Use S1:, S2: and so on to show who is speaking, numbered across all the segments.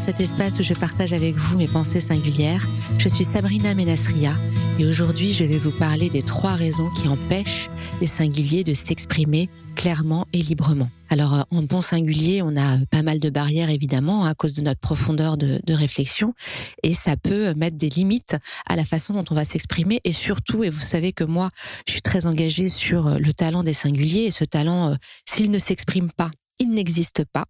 S1: cet espace où je partage avec vous mes pensées singulières. Je suis Sabrina Menasria et aujourd'hui je vais vous parler des trois raisons qui empêchent les singuliers de s'exprimer clairement et librement. Alors euh, en bon singulier, on a pas mal de barrières évidemment à cause de notre profondeur de, réflexion et ça peut mettre des limites à la façon dont on va s'exprimer et surtout, et vous savez que moi je suis très engagée sur euh, le talent des singuliers et ce talent, euh, s'il ne s'exprime pas, il n'existe pas.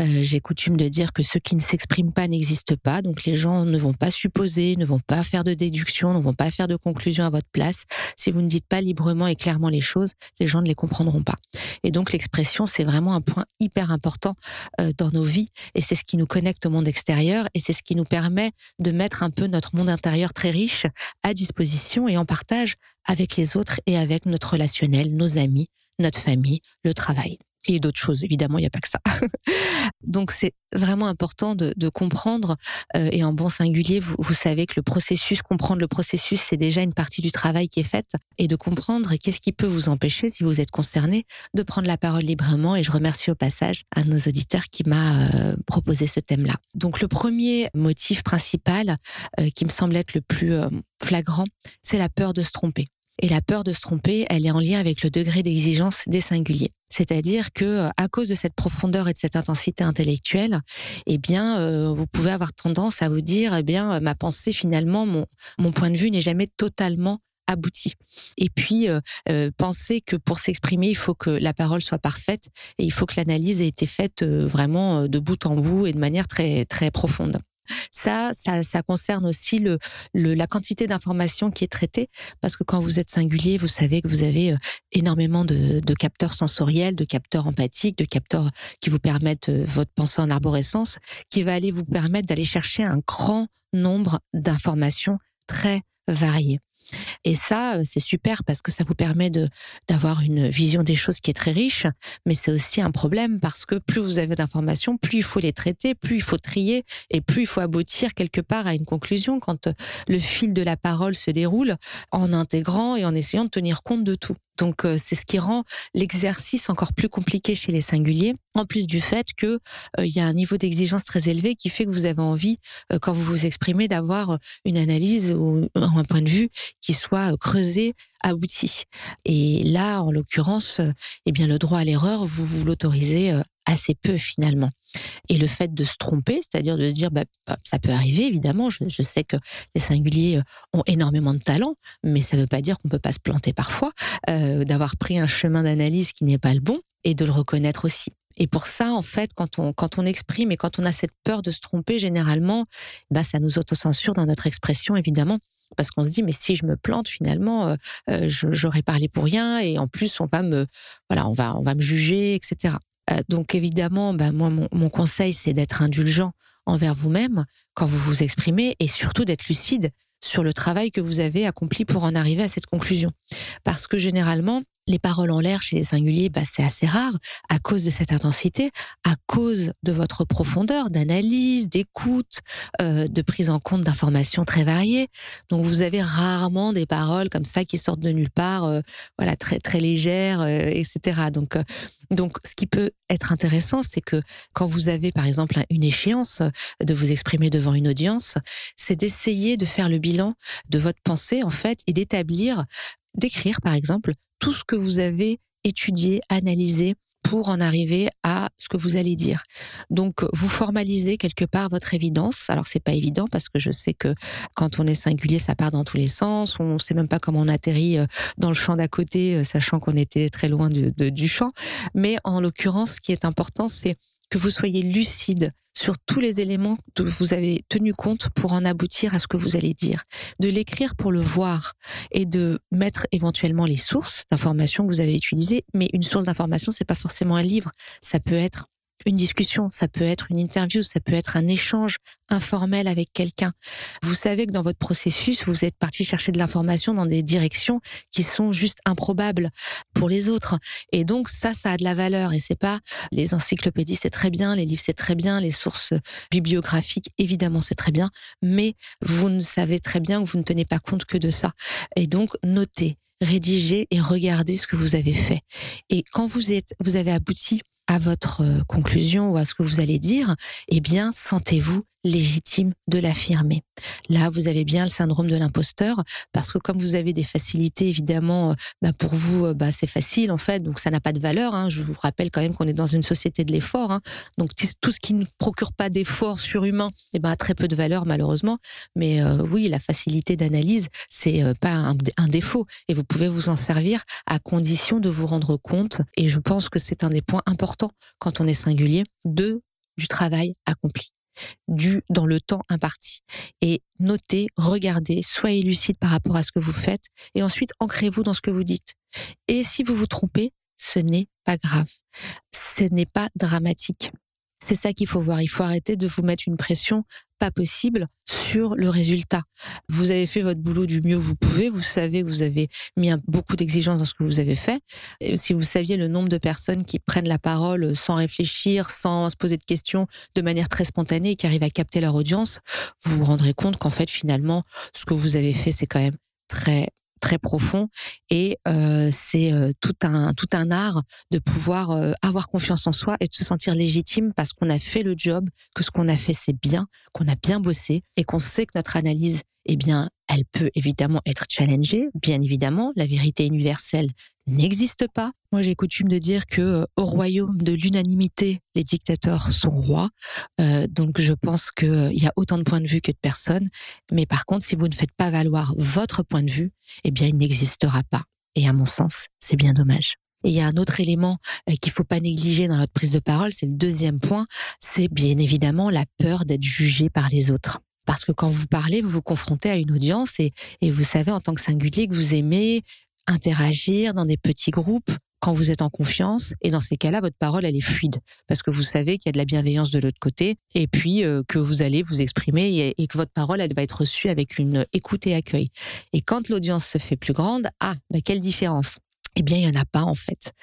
S1: Euh, J'ai coutume de dire que ceux qui ne s'expriment pas n'existent pas. Donc les gens ne vont pas supposer, ne vont pas faire de déduction, ne vont pas faire de conclusion à votre place. Si vous ne dites pas librement et clairement les choses, les gens ne les comprendront pas. Et donc l'expression, c'est vraiment un point hyper important euh, dans nos vies. Et c'est ce qui nous connecte au monde extérieur. Et c'est ce qui nous permet de mettre un peu notre monde intérieur très riche à disposition et en partage avec les autres et avec notre relationnel, nos amis, notre famille, le travail et d'autres choses. Évidemment, il n'y a pas que ça. Donc, c'est vraiment important de, comprendre, euh, et en bon singulier, vous, savez que le processus, comprendre le processus, c'est déjà une partie du travail qui est faite, et de comprendre qu'est-ce qui peut vous empêcher, si vous êtes concerné, de prendre la parole librement. Et je remercie au passage un de nos auditeurs qui m'a euh, proposé ce thème-là. Donc, le premier motif principal euh, qui me semble être le plus flagrant, c'est la peur de se tromper. Et la peur de se tromper, elle est en lien avec le degré d'exigence des singuliers. C'est-à-dire que euh, à cause de cette profondeur et de cette intensité intellectuelle, eh bien, euh, vous pouvez avoir tendance à vous dire, eh bien, euh, ma pensée finalement, mon point de vue n'est jamais totalement abouti. Et puis, euh, penser que pour s'exprimer, il faut que la parole soit parfaite et il faut que l'analyse ait été faite vraiment de bout en bout et de manière très très profonde. Ça, ça, ça concerne aussi le, la quantité d'informations qui est traitée, parce que quand vous êtes singulier, vous savez que vous avez euh, énormément de, de capteurs sensoriels, de capteurs empathiques, de capteurs qui vous permettent euh, votre pensée en arborescence, qui va aller vous permettre d'aller chercher un grand nombre d'informations très variées. Et ça, euh, c'est super parce que ça vous permet d'avoir une vision des choses qui est très riche, mais c'est aussi un problème parce que plus vous avez d'informations, plus il faut les traiter, plus il faut trier et plus il faut aboutir quelque part à une conclusion quand euh, le fil de la parole se déroule en intégrant et en essayant de tenir compte de tout. Donc euh, c'est ce qui rend l'exercice encore plus compliqué chez les singuliers, en plus du fait que euh, il y a un niveau d'exigence très élevé qui fait que vous avez envie, euh, quand vous vous exprimez, d'avoir une analyse ou un point de vue qui soit creusé, abouti. Et là, en l'occurrence, eh bien le droit à l'erreur, vous vous l'autorisez assez peu finalement. Et le fait de se tromper, c'est-à-dire de se dire, bah, ça peut arriver évidemment. Je, sais que les singuliers ont énormément de talent, mais ça ne veut pas dire qu'on peut pas se planter parfois, euh, d'avoir pris un chemin d'analyse qui n'est pas le bon et de le reconnaître aussi. Et pour ça, en fait, quand on quand on exprime et quand on a cette peur de se tromper, généralement, bah ça nous autocensure dans notre expression, évidemment parce qu'on se dit mais si je me plante finalement euh, euh j'aurais parlé pour rien et en plus on va me voilà on va on va me juger etc euh, donc évidemment, bah, moi, mon, mon conseil, c'est d'être indulgent envers vous-même quand vous vous exprimez et surtout d'être lucide sur le travail que vous avez accompli pour en arriver à cette conclusion. Parce que généralement, les paroles en l'air chez les singuliers, bah, c'est assez rare à cause de cette intensité, à cause de votre profondeur d'analyse, d'écoute, euh, de prise en compte d'informations très variées. Donc vous avez rarement des paroles comme ça qui sortent de nulle part, euh, voilà très très légères, euh, etc. Donc euh, donc ce qui peut être intéressant, c'est que quand vous avez par exemple une échéance de vous exprimer devant une audience, c'est d'essayer de faire le bilan de votre pensée en fait et d'établir d'écrire par exemple tout ce que vous avez étudié, analysé pour en arriver à ce que vous allez dire. Donc, vous formalisez quelque part votre évidence. Alors, c'est pas évident parce que je sais que quand on est singulier, ça part dans tous les sens. On sait même pas comment on atterrit euh, dans le champ d'à côté, euh, sachant qu'on était très loin du, du champ. Mais en l'occurrence, ce qui est important, c'est que vous soyez lucide sur tous les éléments que vous avez tenu compte pour en aboutir à ce que vous allez dire. De l'écrire pour le voir et de mettre éventuellement les sources d'informations que vous avez utilisées. Mais une source d'information, c'est pas forcément un livre. Ça peut être une discussion, ça peut être une interview, ça peut être un échange informel avec quelqu'un. Vous savez que dans votre processus, vous êtes parti chercher de l'information dans des directions qui sont juste improbables pour les autres. Et donc ça, ça a de la valeur. Et c'est pas les encyclopédies, c'est très bien, les livres, c'est très bien, les sources bibliographiques, évidemment, c'est très bien. Mais vous ne savez très bien que vous ne tenez pas compte que de ça. Et donc notez, rédigez et regardez ce que vous avez fait. Et quand vous êtes, vous avez abouti à votre euh, conclusion ou à ce que vous allez dire, eh bien, sentez-vous légitime de l'affirmer. Là, vous avez bien le syndrome de l'imposteur parce que comme vous avez des facilités, évidemment, euh, bah pour vous, euh, bah c'est facile en fait, donc ça n'a pas de valeur. Hein. Je vous rappelle quand même qu'on est dans une société de l'effort, hein. donc tout ce qui ne procure pas d'effort surhumain, eh ben a très peu de valeur malheureusement. Mais euh, oui, la facilité d'analyse, c'est pas un, un défaut et vous pouvez vous en servir à condition de vous rendre compte. Et je pense que c'est un des points importants quand on est singulier de du travail accompli du dans le temps imparti. Et notez, regardez, soyez lucide par rapport à ce que vous faites et ensuite ancrez-vous dans ce que vous dites. Et si vous vous trompez, ce n'est pas grave. Ce n'est pas dramatique. C'est ça qu'il faut voir. Il faut arrêter de vous mettre une pression pas possible sur le résultat. Vous avez fait votre boulot du mieux que vous pouvez. Vous savez que vous avez mis beaucoup d'exigences dans ce que vous avez fait. Si vous saviez le nombre de personnes qui prennent la parole sans réfléchir, sans se poser de questions, de manière très spontanée et qui arrivent à capter leur audience, vous vous rendrez compte qu'en fait, finalement, ce que vous avez fait, c'est quand même très très profond et euh, c'est euh, tout un tout un art de pouvoir euh, avoir confiance en soi et de se sentir légitime parce qu'on a fait le job, que ce qu'on a fait c'est bien, qu'on a bien bossé et qu'on sait que notre analyse eh bien, elle peut évidemment être challengée, bien évidemment, la vérité universelle n'existe pas. Moi, j'ai coutume de dire que euh, au royaume de l'unanimité, les dictateurs sont rois. Euh, donc, je pense qu'il euh, y a autant de points de vue que de personnes. Mais par contre, si vous ne faites pas valoir votre point de vue, eh bien, il n'existera pas. Et à mon sens, c'est bien dommage. Et il y a un autre élément qu'il faut pas négliger dans notre prise de parole, c'est le deuxième point, c'est bien évidemment la peur d'être jugé par les autres. Parce que quand vous parlez, vous vous confrontez à une audience et vous savez en tant que singulier que vous aimez interagir dans des petits groupes quand vous êtes en confiance. Et dans ces cas-là, votre parole, elle est fluide parce que vous savez qu'il y a de la bienveillance de l'autre côté et puis euh, que vous allez vous exprimer et, que votre parole, elle va être reçue avec une écoute et accueil. Et quand l'audience se fait plus grande, ah, bah, quelle différence eh bien, il y en a pas en fait.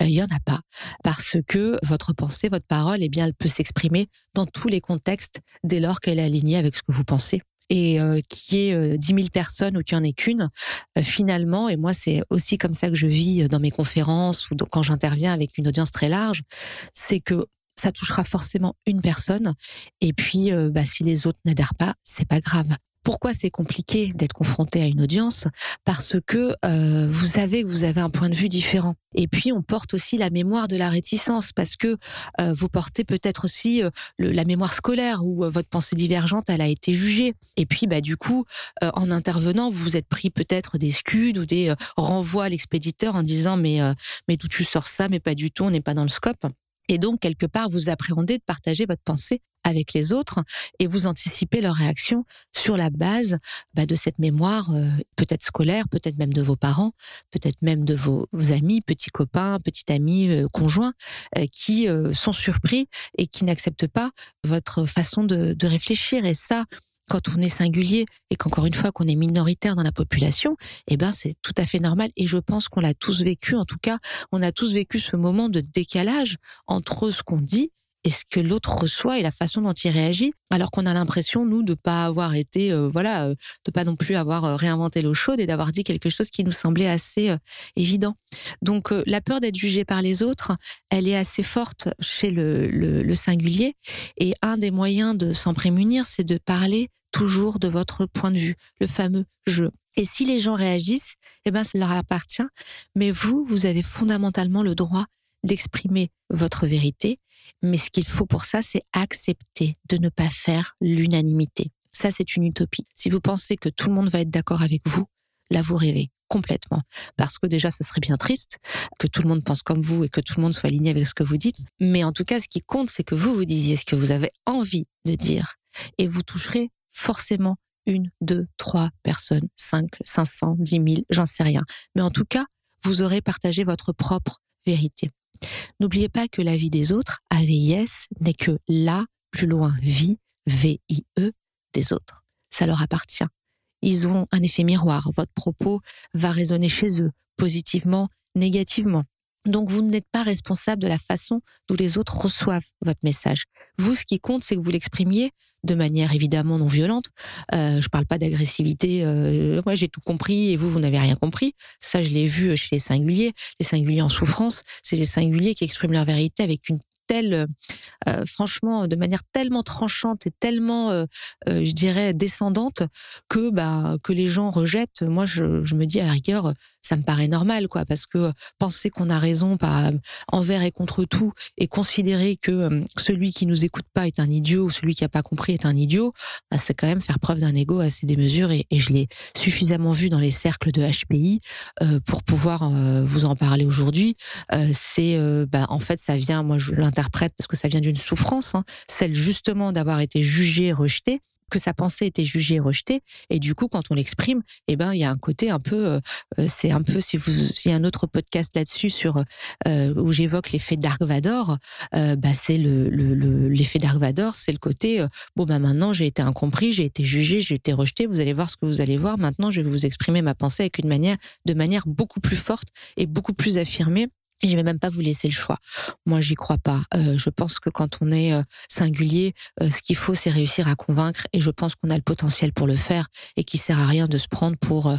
S1: Euh, il y en a pas parce que votre pensée, votre parole, eh bien, elle peut s'exprimer dans tous les contextes dès lors qu'elle est alignée avec ce que vous pensez et euh, qui est euh, 10 000 personnes ou qu'il n'y en ait qu'une, euh, finalement, et moi c'est aussi comme ça que je vis dans mes conférences ou quand j'interviens avec une audience très large, c'est que ça touchera forcément une personne. Et puis, bah, si les autres n'adhèrent pas, c'est pas grave. Pourquoi c'est compliqué d'être confronté à une audience? Parce que euh, vous savez que vous avez un point de vue différent. Et puis on porte aussi la mémoire de la réticence parce que euh, vous portez peut-être aussi euh, la mémoire scolaire où votre pensée divergente elle a été jugée. Et puis bah du coup en intervenant vous vous êtes pris peut-être des scuds ou des renvois à l'expéditeur en disant mais mais d'où tu sors ça? Mais pas du tout on n'est pas dans le scope. Et donc, quelque part, vous appréhendez de partager votre pensée avec les autres et vous anticipez leur réaction sur la base bah, de cette mémoire, euh, peut-être scolaire, peut-être même de vos parents, peut-être même de vos, amis, petits copains, petits amis, euh, conjoints, euh, qui sont surpris et qui n'acceptent pas votre façon de, de réfléchir. Et ça, quand on est singulier et qu'encore une fois qu'on est minoritaire dans la population, eh ben c'est tout à fait normal et je pense qu'on l'a tous vécu. En tout cas, on a tous vécu ce moment de décalage entre ce qu'on dit et ce que l'autre reçoit et la façon dont il réagit, alors qu'on a l'impression nous de pas avoir été, euh, voilà, euh, de pas non plus avoir euh, réinventé l'eau chaude et d'avoir dit quelque chose qui nous semblait assez évident. Donc la peur d'être jugé par les autres, elle est assez forte chez le, singulier et un des moyens de s'en prémunir, c'est de parler toujours de votre point de vue, le fameux je. Et si les gens réagissent, eh ben, ça leur appartient. Mais vous, vous avez fondamentalement le droit d'exprimer votre vérité. Mais ce qu'il faut pour ça, c'est accepter de ne pas faire l'unanimité. Ça, c'est une utopie. Si vous pensez que tout le monde va être d'accord avec vous, là, vous rêvez complètement. Parce que déjà, ce serait bien triste que tout le monde pense comme vous et que tout le monde soit aligné avec ce que vous dites. Mais en tout cas, ce qui compte, c'est que vous vous disiez ce que vous avez envie de dire. Et vous toucherez forcément une, deux, trois personnes, cinq, cinq cents, dix mille, j'en sais rien. Mais en tout cas, vous aurez partagé votre propre vérité. N'oubliez pas que la vie des autres, AVIS, n'est que la plus loin vie, V-I-E, des autres. Ça leur appartient. Ils ont un effet miroir. Votre propos va résonner chez eux, positivement, négativement. Donc, vous n'êtes pas responsable de la façon dont les autres reçoivent votre message. Vous, ce qui compte, c'est que vous l'exprimiez de manière évidemment non violente. Euh, je parle pas d'agressivité. Euh, moi, j'ai tout compris et vous, vous n'avez rien compris. Ça, je l'ai vu chez les singuliers. Les singuliers en souffrance, c'est les singuliers qui expriment leur vérité avec une telle, euh, franchement, de manière tellement tranchante et tellement, euh, euh, je dirais, descendante que bah que les gens rejettent. Moi, je me dis à la rigueur, ça me paraît normal, quoi, parce que penser qu'on a raison pas envers et contre tout et considérer que celui qui nous écoute pas est un idiot ou celui qui a pas compris est un idiot, bah, c'est quand même faire preuve d'un ego assez démesuré. Et, je l'ai suffisamment vu dans les cercles de HPI pour pouvoir vous en parler aujourd'hui. c'est, bah, en fait, ça vient, moi, je l'interprète parce que ça vient d'une souffrance, hein, celle justement d'avoir été jugé, rejeté que sa pensée était jugée et rejetée. Et du coup quand on l'exprime eh ben il y a un côté un peu euh, euh, c'est un peu si vous il y a un autre podcast là-dessus sur euh, où j'évoque l'effet Dark Vador bah c'est le l'effet le, Dark Vador c'est le côté bon bah maintenant j'ai été incompris j'ai été jugé j'ai été rejeté vous allez voir ce que vous allez voir. Maintenant je vais vous exprimer ma pensée avec une manière de manière beaucoup plus forte et beaucoup plus affirmée et je vais même pas vous laisser le choix. Moi, j'y crois pas. Euh, je pense que quand on est euh, singulier, euh, ce qu'il faut, c'est réussir à convaincre. Et je pense qu'on a le potentiel pour le faire et qu'il sert à rien de se prendre pour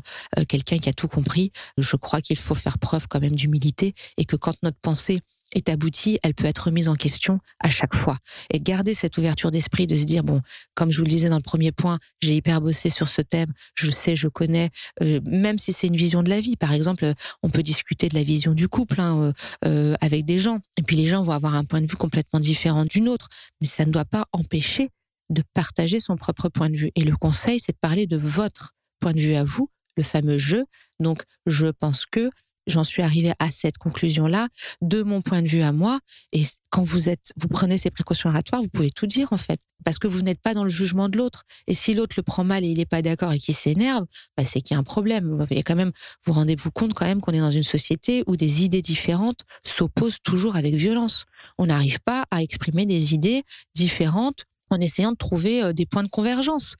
S1: quelqu'un qui a tout compris. Je crois qu'il faut faire preuve quand même d'humilité et que quand notre pensée est aboutie, elle peut être remise en question à chaque fois. Et garder cette ouverture d'esprit de se dire, bon, comme je vous le disais dans le premier point, j'ai hyper bossé sur ce thème, je sais, je connais, euh, même si c'est une vision de la vie. Par exemple, on peut discuter de la vision du couple hein, euh, euh, avec des gens. Et puis les gens vont avoir un point de vue complètement différent d'une autre. Mais ça ne doit pas empêcher de partager son propre point de vue. Et le conseil, c'est de parler de votre point de vue à vous, le fameux je. Donc, je pense que j'en suis arrivée à cette conclusion-là de mon point de vue à moi. Et quand vous êtes, vous prenez ces précautions oratoires, vous pouvez tout dire en fait, parce que vous n'êtes pas dans le jugement de l'autre. Et si l'autre le prend mal et il n'est pas d'accord et qu'il s'énerve, bah c'est qu'il y a un problème. Il y a quand même, vous rendez-vous compte quand même qu'on est dans une société où des idées différentes s'opposent toujours avec violence. On n'arrive pas à exprimer des idées différentes en essayant de trouver euh, des points de convergence.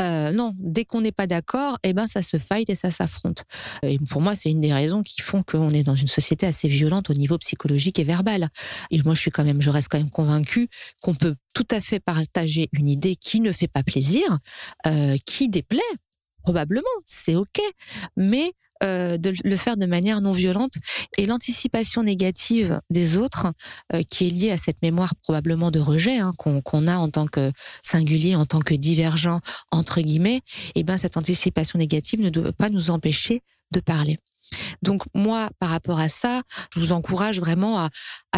S1: Euh, non, dès qu'on n'est pas d'accord, eh ben ça se fight et ça s'affronte. Et pour moi, c'est une des raisons qui font qu'on est dans une société assez violente au niveau psychologique et verbal. Et moi, je suis quand même, je reste quand même convaincue qu'on peut tout à fait partager une idée qui ne fait pas plaisir, euh, qui déplaît probablement, c'est ok, mais euh, de le faire de manière non violente et l'anticipation négative des autres euh, qui est liée à cette mémoire probablement de rejet hein, qu'on a en tant que singulier, en tant que divergent entre guillemets, et eh ben cette anticipation négative ne doit pas nous empêcher de parler. Donc moi, par rapport à ça, je vous encourage vraiment à,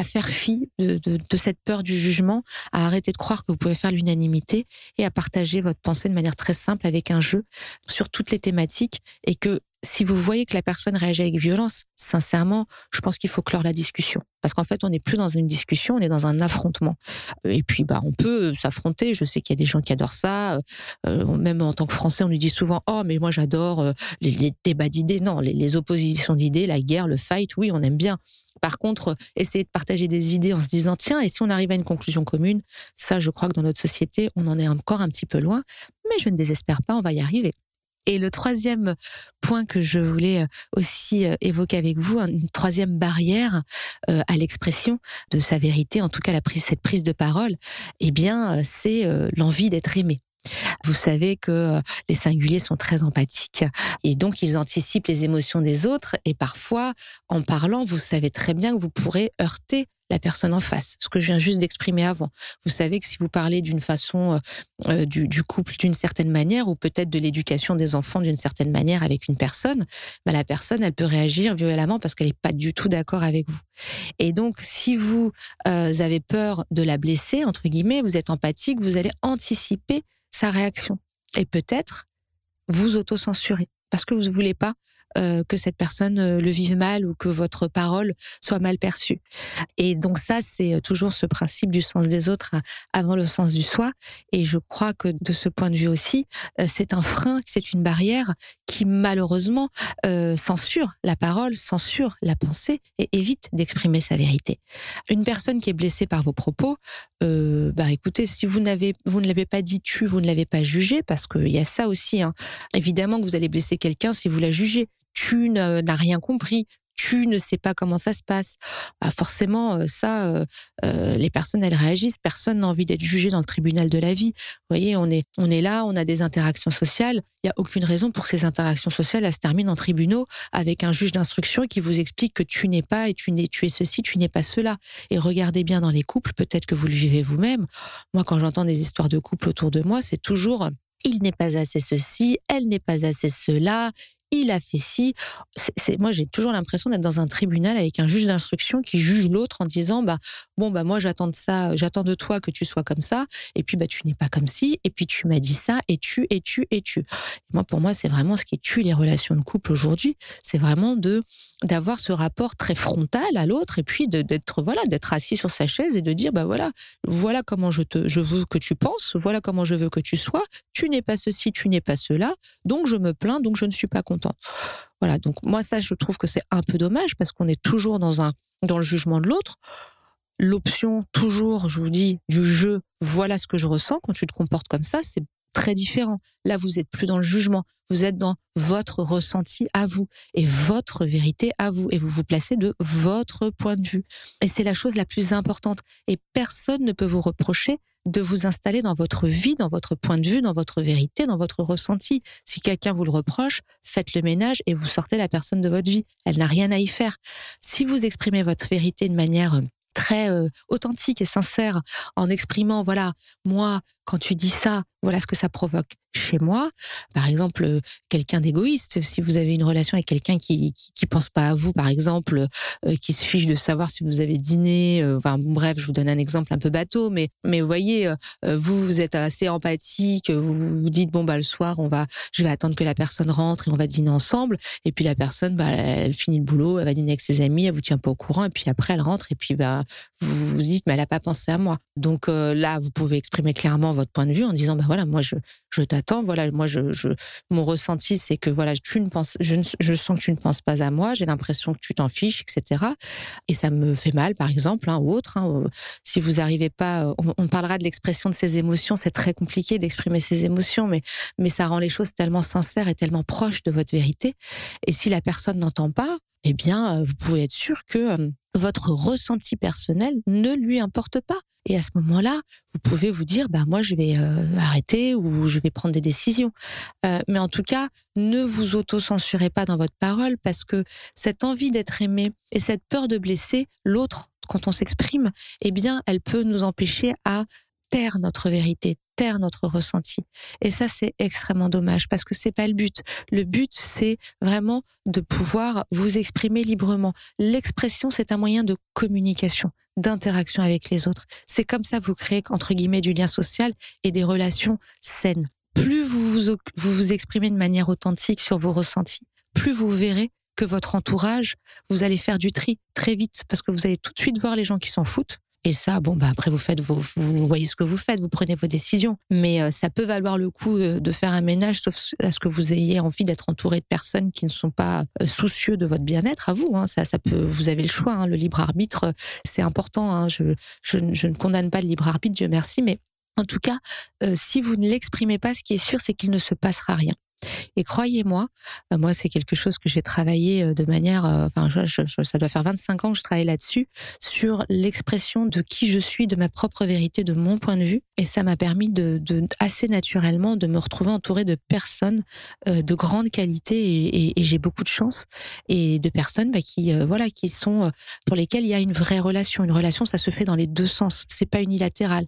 S1: faire fi de, cette peur du jugement, à arrêter de croire que vous pouvez faire l'unanimité et à partager votre pensée de manière très simple avec un jeu sur toutes les thématiques et que si vous voyez que la personne réagit avec violence, sincèrement, je pense qu'il faut clore la discussion. Parce qu'en fait, on n'est plus dans une discussion, on est dans un affrontement. Et puis, bah, on peut s'affronter. Je sais qu'il y a des gens qui adorent ça. Euh, même en tant que Français, on nous dit souvent, oh, mais moi, j'adore euh, les, débats d'idées. Non, les oppositions d'idées, la guerre, le fight, oui, on aime bien. Par contre, essayer de partager des idées en se disant, tiens, et si on arrive à une conclusion commune, ça, je crois que dans notre société, on en est encore un petit peu loin. Mais je ne désespère pas, on va y arriver. Et le troisième point que je voulais euh, aussi euh, évoquer avec vous, une troisième barrière euh, à l'expression de sa vérité, en tout cas la prise, cette prise de parole, eh bien, c'est l'envie d'être aimé. Vous savez que les singuliers sont très empathiques et donc ils anticipent les émotions des autres et parfois, en parlant, vous savez très bien que vous pourrez heurter la personne en face, ce que je viens juste d'exprimer avant. Vous savez que si vous parlez d'une façon euh, euh, du, couple d'une certaine manière, ou peut-être de l'éducation des enfants d'une certaine manière avec une personne, bah, la personne, elle peut réagir violemment parce qu'elle n'est pas du tout d'accord avec vous. Et donc, si vous euh, avez peur de la blesser, entre guillemets, vous êtes empathique, vous allez anticiper sa réaction. Et peut-être vous autocensurer parce que vous ne voulez pas euh, que cette personne euh, le vive mal ou que votre parole soit mal perçue. Et donc ça, c'est euh, toujours ce principe du sens des autres avant le sens du soi. Et je crois que de ce point de vue aussi, c'est un frein, c'est une barrière qui malheureusement censure la parole, censure la pensée et évite d'exprimer sa vérité. Une personne qui est blessée par vos propos, bah écoutez, si vous n'avez, vous ne l'avez pas dit tu, vous ne l'avez pas jugé, parce qu'il y a ça aussi. Hein. Évidemment que vous allez blesser quelqu'un si vous la jugez tu n'as rien compris, tu ne sais pas comment ça se passe. Bah forcément, euh, ça, euh, euh, les personnes, elles réagissent. Personne n'a envie d'être jugé dans le tribunal de la vie. Vous voyez, on est, on est là, on a des interactions sociales. Il n'y a aucune raison pour que ces interactions sociales elles se terminent en tribunaux avec un juge d'instruction qui vous explique que tu n'es pas et tu, n'es, tu es ceci, tu n'es pas cela. Et regardez bien dans les couples, peut-être que vous le vivez vous-même. Moi, quand j'entends des histoires de couples autour de moi, c'est toujours il n'est pas assez ceci, elle n'est pas assez cela, il a fait ci. C'est, moi, j'ai toujours l'impression d'être dans un tribunal avec un juge d'instruction qui juge l'autre en disant, bah, bon, bah, moi, j'attends de ça, j'attends de toi que tu sois comme ça, et puis, bah, tu n'es pas comme ci, et puis, tu m'as dit ça, et tu, et tu, et tu. moi, pour moi, c'est vraiment ce qui tue les relations de couple aujourd'hui. C'est vraiment de, d'avoir ce rapport très frontal à l'autre, et puis d'être, voilà, d'être assis sur sa chaise et de dire, bah, voilà, voilà comment je te, je veux que tu penses, voilà comment je veux que tu sois, tu n'es pas ceci, tu n'es pas cela, donc je me plains, donc je ne suis pas content voilà, donc moi ça je trouve que c'est un peu dommage parce qu'on est toujours dans un dans le jugement de l'autre. L'option toujours, je vous dis, du jeu, voilà ce que je ressens quand tu te comportes comme ça, c'est très différent. Là, vous êtes plus dans le jugement, vous êtes dans votre ressenti à vous et votre vérité à vous et vous vous placez de votre point de vue. Et c'est la chose la plus importante et personne ne peut vous reprocher de vous installer dans votre vie, dans votre point de vue, dans votre vérité, dans votre ressenti. Si quelqu'un vous le reproche, faites le ménage et vous sortez la personne de votre vie. Elle n'a rien à y faire. Si vous exprimez votre vérité de manière euh, très euh, authentique et sincère en exprimant voilà moi quand tu dis ça voilà ce que ça provoque chez moi. Par exemple, euh, quelqu'un d'égoïste, si vous avez une relation avec quelqu'un qui, qui, pense pas à vous, par exemple, euh, qui se fiche de savoir si vous avez dîné, euh, enfin bref, je vous donne un exemple un peu bateau, mais mais vous voyez, vous vous êtes assez empathique, vous vous dites bon bah le soir on va, je vais attendre que la personne rentre et on va dîner ensemble, et puis la personne bah elle finit le boulot, elle va dîner avec ses amis, elle vous tient pas au courant, et puis après elle rentre et puis bah vous vous dites mais elle a pas pensé à moi. Donc là vous pouvez exprimer clairement votre point de vue en disant bah voilà moi je je t'attends. Voilà, moi, je, mon ressenti, c'est que voilà, tu ne penses, je, je, sens que tu ne penses pas à moi. J'ai l'impression que tu t'en fiches, etc. Et ça me fait mal, par exemple, hein, ou autre. Hein, si vous n'arrivez pas, on, on, parlera de l'expression de ses émotions. C'est très compliqué d'exprimer ses émotions, mais mais ça rend les choses tellement sincères et tellement proches de votre vérité. Et si la personne n'entend pas, eh bien, vous pouvez être sûr que votre ressenti personnel ne lui importe pas. Et à ce moment-là, vous pouvez vous dire, bah moi je vais euh, arrêter ou je vais prendre des décisions. Euh, mais en tout cas, ne vous auto-censurez pas dans votre parole parce que cette envie d'être aimé et cette peur de blesser l'autre quand on s'exprime, eh bien, elle peut nous empêcher à taire notre vérité, taire notre ressenti. Et ça, c'est extrêmement dommage parce que c'est pas le but. Le but, c'est vraiment de pouvoir vous exprimer librement. L'expression, c'est un moyen de communication, d'interaction avec les autres. C'est comme ça que vous créez, entre guillemets, du lien social et des relations saines. Plus vous vous, vous, vous exprimez de manière authentique sur vos ressentis, plus vous verrez que votre entourage, vous allez faire du tri très vite parce que vous allez tout de suite voir les gens qui s'en foutent et ça, bon, bah après vous faites, vous, vous voyez ce que vous faites, vous prenez vos décisions. Mais euh, ça peut valoir le coup de, faire un ménage, sauf à ce que vous ayez envie d'être entouré de personnes qui ne sont pas euh, soucieux de votre bien-être à vous. Hein. Ça, ça peut, vous avez le choix. Hein. Le libre arbitre, c'est important. Hein. Je, ne condamne pas le libre arbitre, Dieu merci, mais en tout cas, euh, si vous ne l'exprimez pas, ce qui est sûr, c'est qu'il ne se passera rien. Et croyez-moi, euh, moi c'est quelque chose que j'ai travaillé euh, de manière, euh, enfin ça doit faire 25 ans que je travaille là-dessus, sur l'expression de qui je suis, de ma propre vérité, de mon point de vue. Et ça m'a permis de, assez naturellement de me retrouver entourée de personnes de grande qualité et, j'ai beaucoup de chance et de personnes bah, qui voilà qui sont pour lesquelles il y a une vraie relation. Une relation, ça se fait dans les deux sens. C'est pas unilatéral.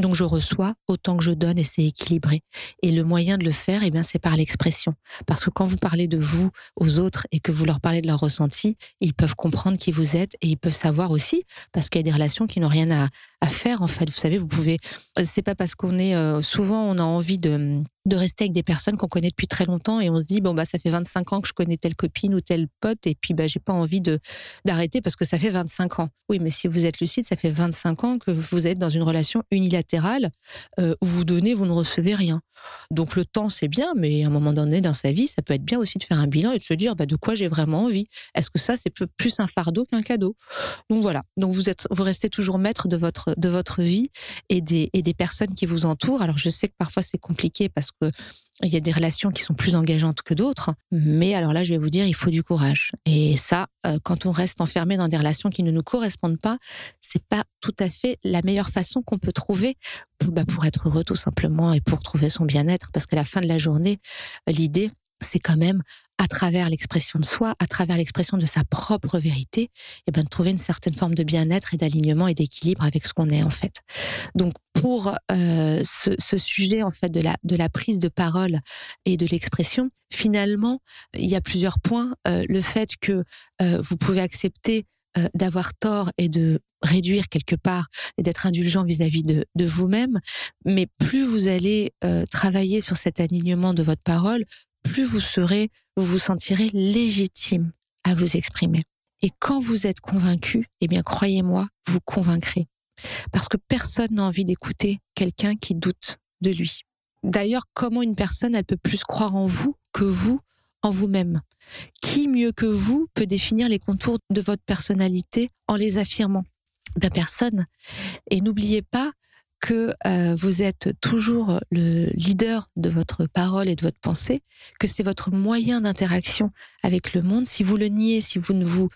S1: Donc je reçois autant que je donne et c'est équilibré. Et le moyen de le faire, eh bien, c'est par l'expression. Parce que quand vous parlez de vous aux autres et que vous leur parlez de leur ressenti, ils peuvent comprendre qui vous êtes et ils peuvent savoir aussi, parce qu'il y a des relations qui n'ont rien à, à faire en fait. Vous savez, vous pouvez. Euh, c'est pas parce qu'on est euh, souvent on a envie de de rester avec des personnes qu'on connaît depuis très longtemps et on se dit bon bah ça fait 25 ans que je connais telle copine ou tel pote et puis bah j'ai pas envie de d'arrêter parce que ça fait 25 ans. Oui, mais si vous êtes lucide, ça fait 25 ans que vous êtes dans une relation unilatérale euh, où vous donnez, vous ne recevez rien. Donc le temps c'est bien, mais à un moment donné dans sa vie, ça peut être bien aussi de faire un bilan et de se dire bah de quoi j'ai vraiment envie. Est-ce que ça c'est plus un fardeau qu'un cadeau? Donc voilà. Donc vous êtes vous restez toujours maître de votre de votre vie et des, et des personnes qui vous entourent. Alors je sais que parfois c'est compliqué parce que Il y a des relations qui sont plus engageantes que d'autres, mais alors là, je vais vous dire, il faut du courage. Et ça, euh, quand on reste enfermé dans des relations qui ne nous correspondent pas, c'est pas tout à fait la meilleure façon qu'on peut trouver bah, pour être heureux tout simplement et pour trouver son bien-être. Parce qu'à la fin de la journée, l'idée, c'est quand même à travers l'expression de soi, à travers l'expression de sa propre vérité, et eh ben de trouver une certaine forme de bien-être et d'alignement et d'équilibre avec ce qu'on est en fait. Donc pour euh, ce, ce, sujet en fait de la de la prise de parole et de l'expression, finalement il y a plusieurs points. Euh, le fait que euh, vous pouvez accepter euh, d'avoir tort et de réduire quelque part et d'être indulgent vis-à-vis de, de vous-même, mais plus vous allez euh, travailler sur cet alignement de votre parole, plus vous serez, vous vous sentirez légitime à vous exprimer. Et quand vous êtes convaincu, eh bien, croyez-moi, vous convaincrez. Parce que personne n'a envie d'écouter quelqu'un qui doute de lui. D'ailleurs, comment une personne, elle peut plus croire en vous que vous en vous-même? Qui mieux que vous peut définir les contours de votre personnalité en les affirmant? Ben, Personne. Et n'oubliez pas que euh, vous êtes toujours le leader de votre parole et de votre pensée, que c'est votre moyen d'interaction avec le monde. Si vous le niez, si vous ne vous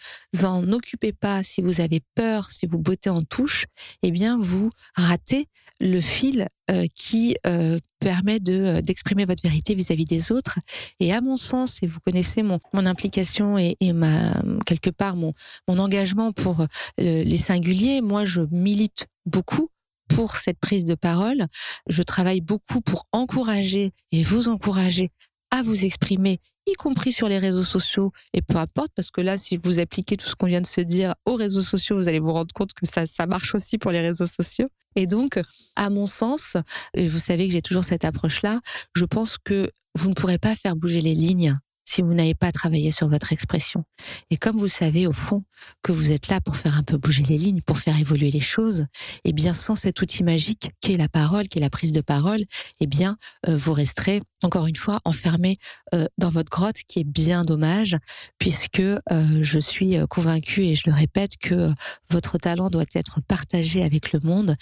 S1: en occupez pas, si vous avez peur, si vous bottez en touche, eh bien vous ratez le fil euh, qui euh, permet de d'exprimer votre vérité vis-à-vis des autres. Et à mon sens, et vous connaissez mon, mon implication et, et ma quelque part mon mon engagement pour les singuliers, moi je milite beaucoup pour cette prise de parole. Je travaille beaucoup pour encourager et vous encourager à vous exprimer, y compris sur les réseaux sociaux, et peu importe, parce que là, si vous appliquez tout ce qu'on vient de se dire aux réseaux sociaux, vous allez vous rendre compte que ça, ça marche aussi pour les réseaux sociaux. Et donc, à mon sens, et vous savez que j'ai toujours cette approche-là, je pense que vous ne pourrez pas faire bouger les lignes si vous n'avez pas travaillé sur votre expression. Et comme vous savez au fond que vous êtes là pour faire un peu bouger les lignes, pour faire évoluer les choses, eh bien sans cet outil magique qui est la parole, qui est la prise de parole, eh bien euh, vous resterez encore une fois enfermé euh, dans votre grotte, qui est bien dommage, puisque euh, je suis convaincue et je le répète que votre talent doit être partagé avec le monde,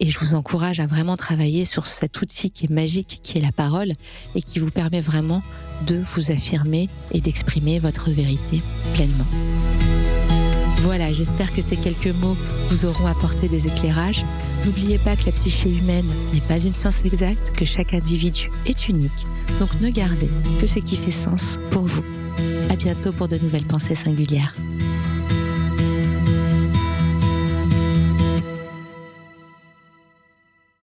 S1: et je vous encourage à vraiment travailler sur cet outil qui est magique, qui est la parole, et qui vous permet vraiment de vous et d'exprimer votre vérité pleinement. Voilà, j'espère que ces quelques mots vous auront apporté des éclairages. N'oubliez pas que la psyché humaine n'est pas une science exacte, que chaque individu est unique. Donc ne gardez que ce qui fait sens pour vous. À bientôt pour de nouvelles pensées singulières.